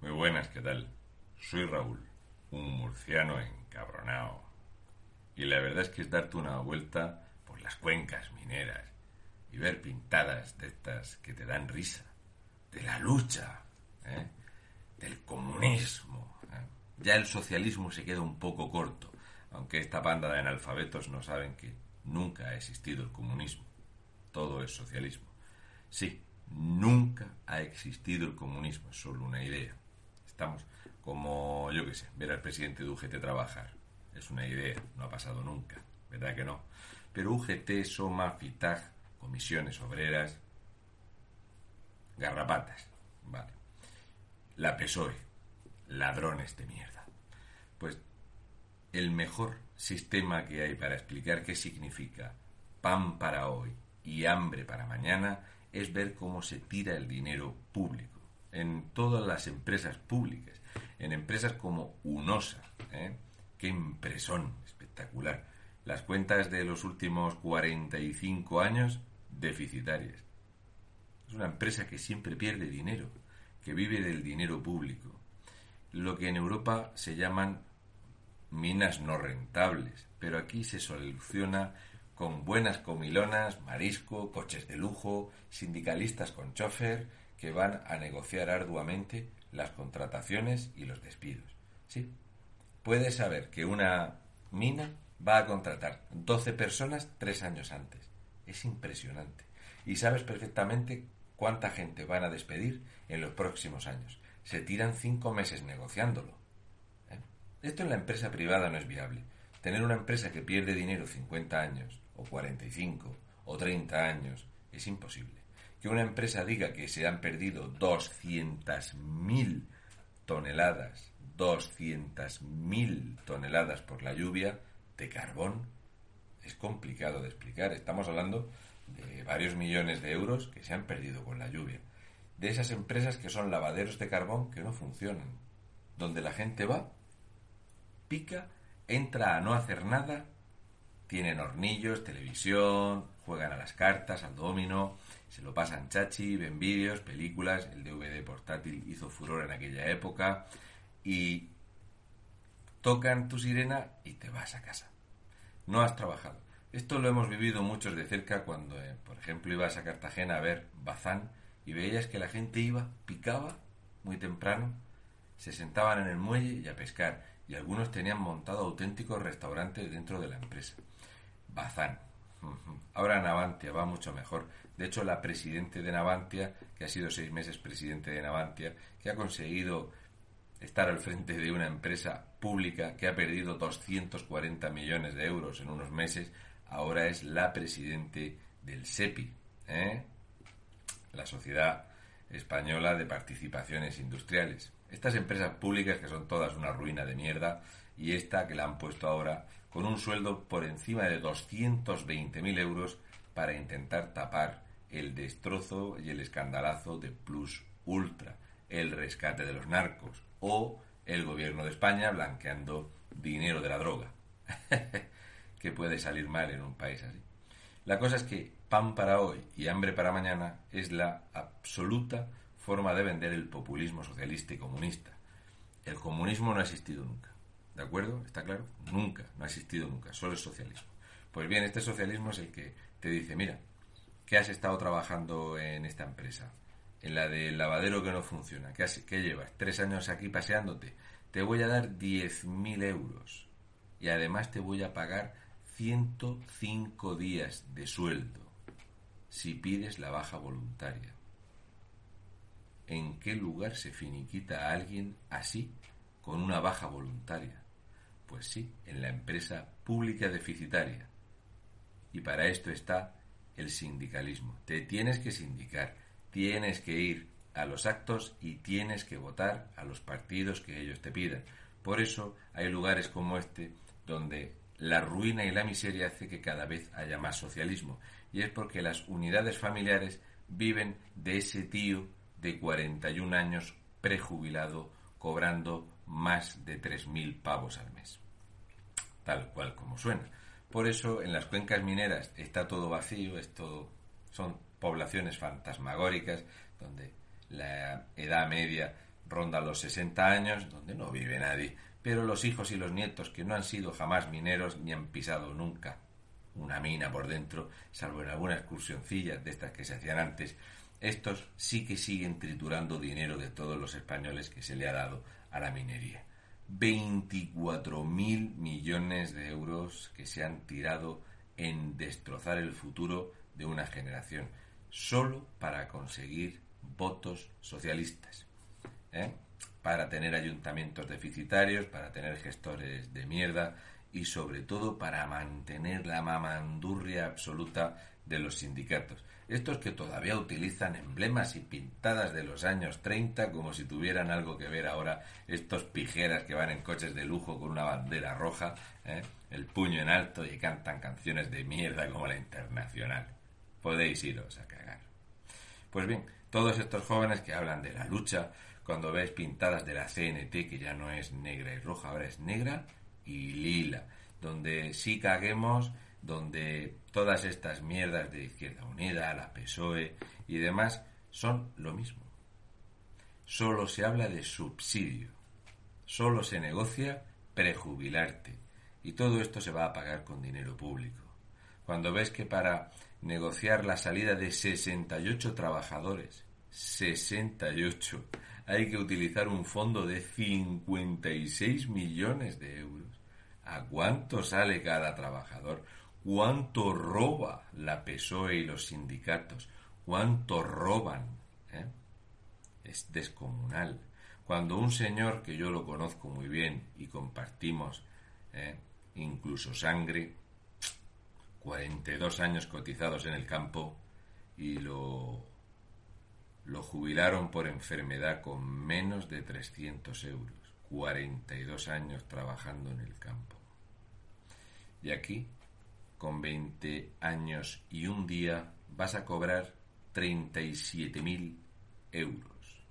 Muy buenas, ¿qué tal? Soy Raúl, un murciano encabronado. Y la verdad es que es darte una vuelta por las cuencas mineras y ver pintadas de estas que te dan risa, de la lucha, ¿eh? del comunismo. ¿eh? Ya el socialismo se queda un poco corto, aunque esta banda de analfabetos no saben que nunca ha existido el comunismo. Todo es socialismo. Sí, nunca ha existido el comunismo, es solo una idea. Estamos como, yo qué sé, ver al presidente de UGT trabajar. Es una idea, no ha pasado nunca, ¿verdad que no? Pero UGT, Soma, FITAG, comisiones obreras, garrapatas, vale. La PSOE, ladrones de mierda. Pues el mejor sistema que hay para explicar qué significa pan para hoy y hambre para mañana es ver cómo se tira el dinero público en todas las empresas públicas, en empresas como UNOSA, ¿eh? qué impresón espectacular. Las cuentas de los últimos 45 años deficitarias. Es una empresa que siempre pierde dinero, que vive del dinero público. Lo que en Europa se llaman minas no rentables, pero aquí se soluciona con buenas comilonas, marisco, coches de lujo, sindicalistas con chofer que van a negociar arduamente las contrataciones y los despidos. Sí, puedes saber que una mina va a contratar 12 personas tres años antes. Es impresionante. Y sabes perfectamente cuánta gente van a despedir en los próximos años. Se tiran cinco meses negociándolo. ¿Eh? Esto en la empresa privada no es viable. Tener una empresa que pierde dinero 50 años, o 45, o 30 años, es imposible que una empresa diga que se han perdido 200.000 toneladas, 200.000 toneladas por la lluvia de carbón, es complicado de explicar. Estamos hablando de varios millones de euros que se han perdido con la lluvia. De esas empresas que son lavaderos de carbón que no funcionan. Donde la gente va, pica, entra a no hacer nada, tienen hornillos, televisión, juegan a las cartas, al domino, se lo pasan chachi, ven vídeos, películas, el DVD portátil hizo furor en aquella época y tocan tu sirena y te vas a casa. No has trabajado. Esto lo hemos vivido muchos de cerca cuando, eh, por ejemplo, ibas a Cartagena a ver Bazán y veías que la gente iba, picaba muy temprano, se sentaban en el muelle y a pescar, y algunos tenían montado auténticos restaurantes dentro de la empresa. Bazán. Ahora Navantia va mucho mejor. De hecho, la presidente de Navantia, que ha sido seis meses presidente de Navantia, que ha conseguido estar al frente de una empresa pública que ha perdido 240 millones de euros en unos meses, ahora es la presidente del SEPI, ¿eh? la Sociedad Española de Participaciones Industriales. Estas empresas públicas que son todas una ruina de mierda y esta que la han puesto ahora con un sueldo por encima de 220.000 euros para intentar tapar el destrozo y el escandalazo de Plus Ultra, el rescate de los narcos o el gobierno de España blanqueando dinero de la droga. que puede salir mal en un país así. La cosa es que pan para hoy y hambre para mañana es la absoluta forma de vender el populismo socialista y comunista. El comunismo no ha existido nunca. ¿De acuerdo? ¿Está claro? Nunca, no ha existido nunca, solo es socialismo. Pues bien, este socialismo es el que te dice, mira, ¿Qué has estado trabajando en esta empresa? En la del lavadero que no funciona. ¿Qué, ¿Qué llevas? ¿Tres años aquí paseándote? Te voy a dar 10.000 euros. Y además te voy a pagar 105 días de sueldo si pides la baja voluntaria. ¿En qué lugar se finiquita a alguien así con una baja voluntaria? Pues sí, en la empresa pública deficitaria. Y para esto está el sindicalismo. Te tienes que sindicar, tienes que ir a los actos y tienes que votar a los partidos que ellos te pidan. Por eso hay lugares como este donde la ruina y la miseria hace que cada vez haya más socialismo. Y es porque las unidades familiares viven de ese tío de 41 años prejubilado cobrando más de 3.000 pavos al mes. Tal cual como suena. Por eso en las cuencas mineras está todo vacío, esto son poblaciones fantasmagóricas donde la edad media ronda los 60 años, donde no vive nadie, pero los hijos y los nietos que no han sido jamás mineros ni han pisado nunca una mina por dentro, salvo en alguna excursioncilla de estas que se hacían antes, estos sí que siguen triturando dinero de todos los españoles que se le ha dado a la minería. 24.000 millones de euros que se han tirado en destrozar el futuro de una generación, solo para conseguir votos socialistas, ¿eh? para tener ayuntamientos deficitarios, para tener gestores de mierda y sobre todo para mantener la mamandurria absoluta de los sindicatos. Estos que todavía utilizan emblemas y pintadas de los años 30 como si tuvieran algo que ver ahora estos pijeras que van en coches de lujo con una bandera roja, ¿eh? el puño en alto y cantan canciones de mierda como la internacional. Podéis iros a cagar. Pues bien, todos estos jóvenes que hablan de la lucha, cuando ves pintadas de la CNT, que ya no es negra y roja, ahora es negra y lila, donde sí caguemos, donde todas estas mierdas de Izquierda Unida, la PSOE y demás son lo mismo. Solo se habla de subsidio, solo se negocia prejubilarte y todo esto se va a pagar con dinero público. Cuando ves que para negociar la salida de 68 trabajadores, 68, hay que utilizar un fondo de 56 millones de euros. ¿A cuánto sale cada trabajador? ¿Cuánto roba la PSOE y los sindicatos? ¿Cuánto roban? ¿Eh? Es descomunal. Cuando un señor que yo lo conozco muy bien y compartimos ¿eh? incluso sangre, 42 años cotizados en el campo y lo, lo jubilaron por enfermedad con menos de 300 euros. 42 años trabajando en el campo. Y aquí, con 20 años y un día, vas a cobrar 37.000 euros.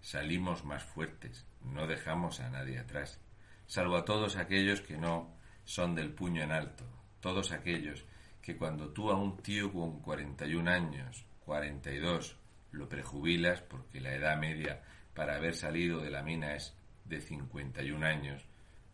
Salimos más fuertes, no dejamos a nadie atrás salvo a todos aquellos que no son del puño en alto, todos aquellos que cuando tú a un tío con 41 años, 42, lo prejubilas porque la edad media para haber salido de la mina es de 51 años,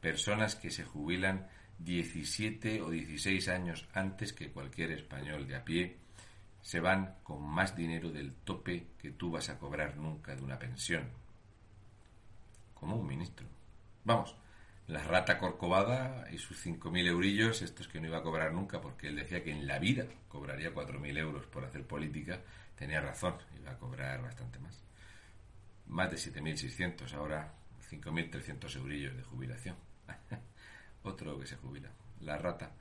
personas que se jubilan 17 o 16 años antes que cualquier español de a pie, se van con más dinero del tope que tú vas a cobrar nunca de una pensión. Como un ministro. Vamos, la rata corcovada y sus 5.000 eurillos, estos que no iba a cobrar nunca, porque él decía que en la vida cobraría 4.000 euros por hacer política, tenía razón, iba a cobrar bastante más. Más de 7.600, ahora 5.300 eurillos de jubilación. Otro que se jubila, la rata.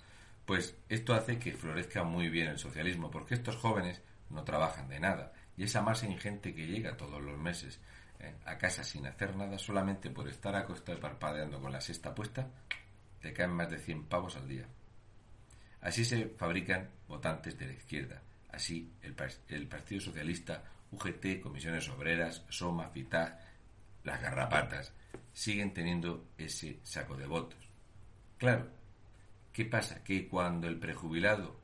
Pues esto hace que florezca muy bien el socialismo, porque estos jóvenes no trabajan de nada, y esa masa ingente que llega todos los meses ¿eh? a casa sin hacer nada, solamente por estar acostado parpadeando con la sexta puesta, te caen más de 100 pavos al día. Así se fabrican votantes de la izquierda. Así el, el Partido Socialista, UGT, Comisiones Obreras, Soma, FITAG, las garrapatas, siguen teniendo ese saco de votos. Claro, ¿qué pasa? Que cuando el prejubilado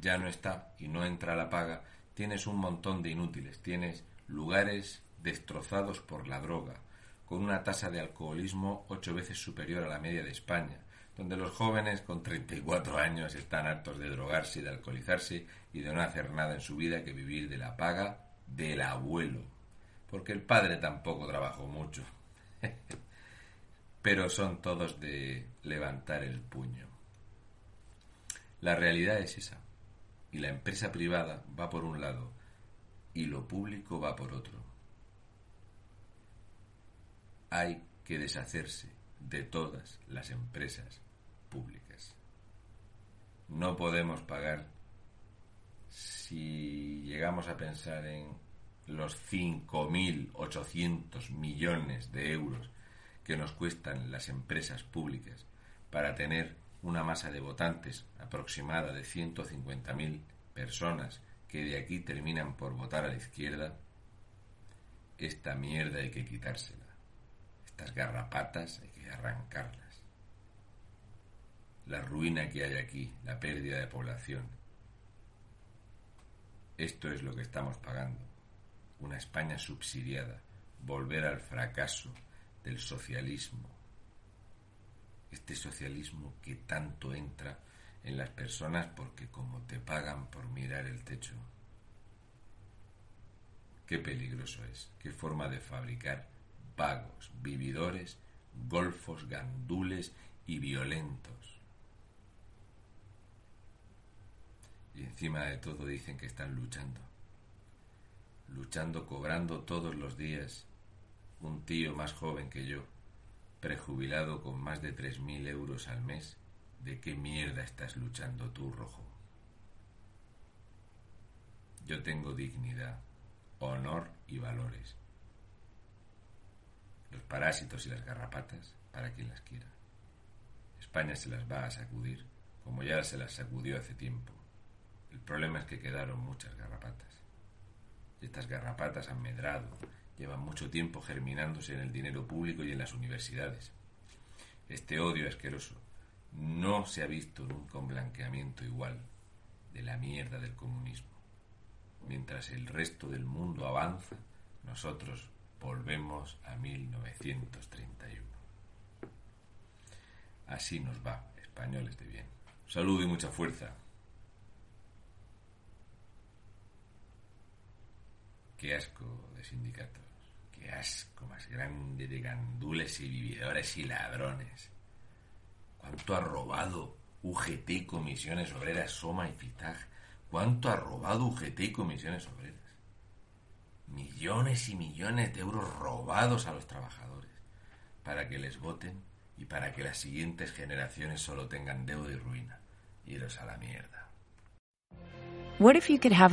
ya no está y no entra a la paga, tienes un montón de inútiles, tienes lugares destrozados por la droga, con una tasa de alcoholismo ocho veces superior a la media de España, donde los jóvenes con 34 años están hartos de drogarse de alcoholizarse y de no hacer nada en su vida que vivir de la paga del abuelo, porque el padre tampoco trabajó mucho. Pero son todos de levantar el puño. La realidad es esa, y la empresa privada va por un lado y lo público va por otro hay que deshacerse de todas las empresas públicas. No podemos pagar si llegamos a pensar en los 5.800 millones de euros que nos cuestan las empresas públicas para tener una masa de votantes aproximada de 150.000 personas que de aquí terminan por votar a la izquierda, esta mierda hay que quitársela. Estas garrapatas hay que arrancarlas. La ruina que hay aquí, la pérdida de población. Esto es lo que estamos pagando. Una España subsidiada, volver al fracaso del socialismo. Este socialismo que tanto entra en las personas porque como te pagan por mirar el techo. Qué peligroso es, qué forma de fabricar vagos, vividores, golfos, gandules y violentos. Y encima de todo dicen que están luchando. Luchando, cobrando todos los días un tío más joven que yo, prejubilado con más de tres mil euros al mes, ¿de qué mierda estás luchando tú, rojo? Yo tengo dignidad, honor y valores. Los parásitos y las garrapatas, para quien las quiera. España se las va a sacudir, como ya se las sacudió hace tiempo. El problema es que quedaron muchas garrapatas. Estas garrapatas han medrado, llevan mucho tiempo germinándose en el dinero público y en las universidades. Este odio asqueroso no se ha visto nunca un blanqueamiento igual de la mierda del comunismo. Mientras el resto del mundo avanza, nosotros volvemos a 1931. Así nos va, españoles de bien. Saludo y mucha fuerza. Qué asco de sindicatos. Qué asco más grande de gandules y vividores y ladrones. ¿Cuánto ha robado UGT Comisiones Obreras, Soma y FITAG? ¿Cuánto ha robado UGT Comisiones Obreras? Millones y millones de euros robados a los trabajadores para que les voten y para que las siguientes generaciones solo tengan deuda y ruina. Iros a la mierda. What if you could have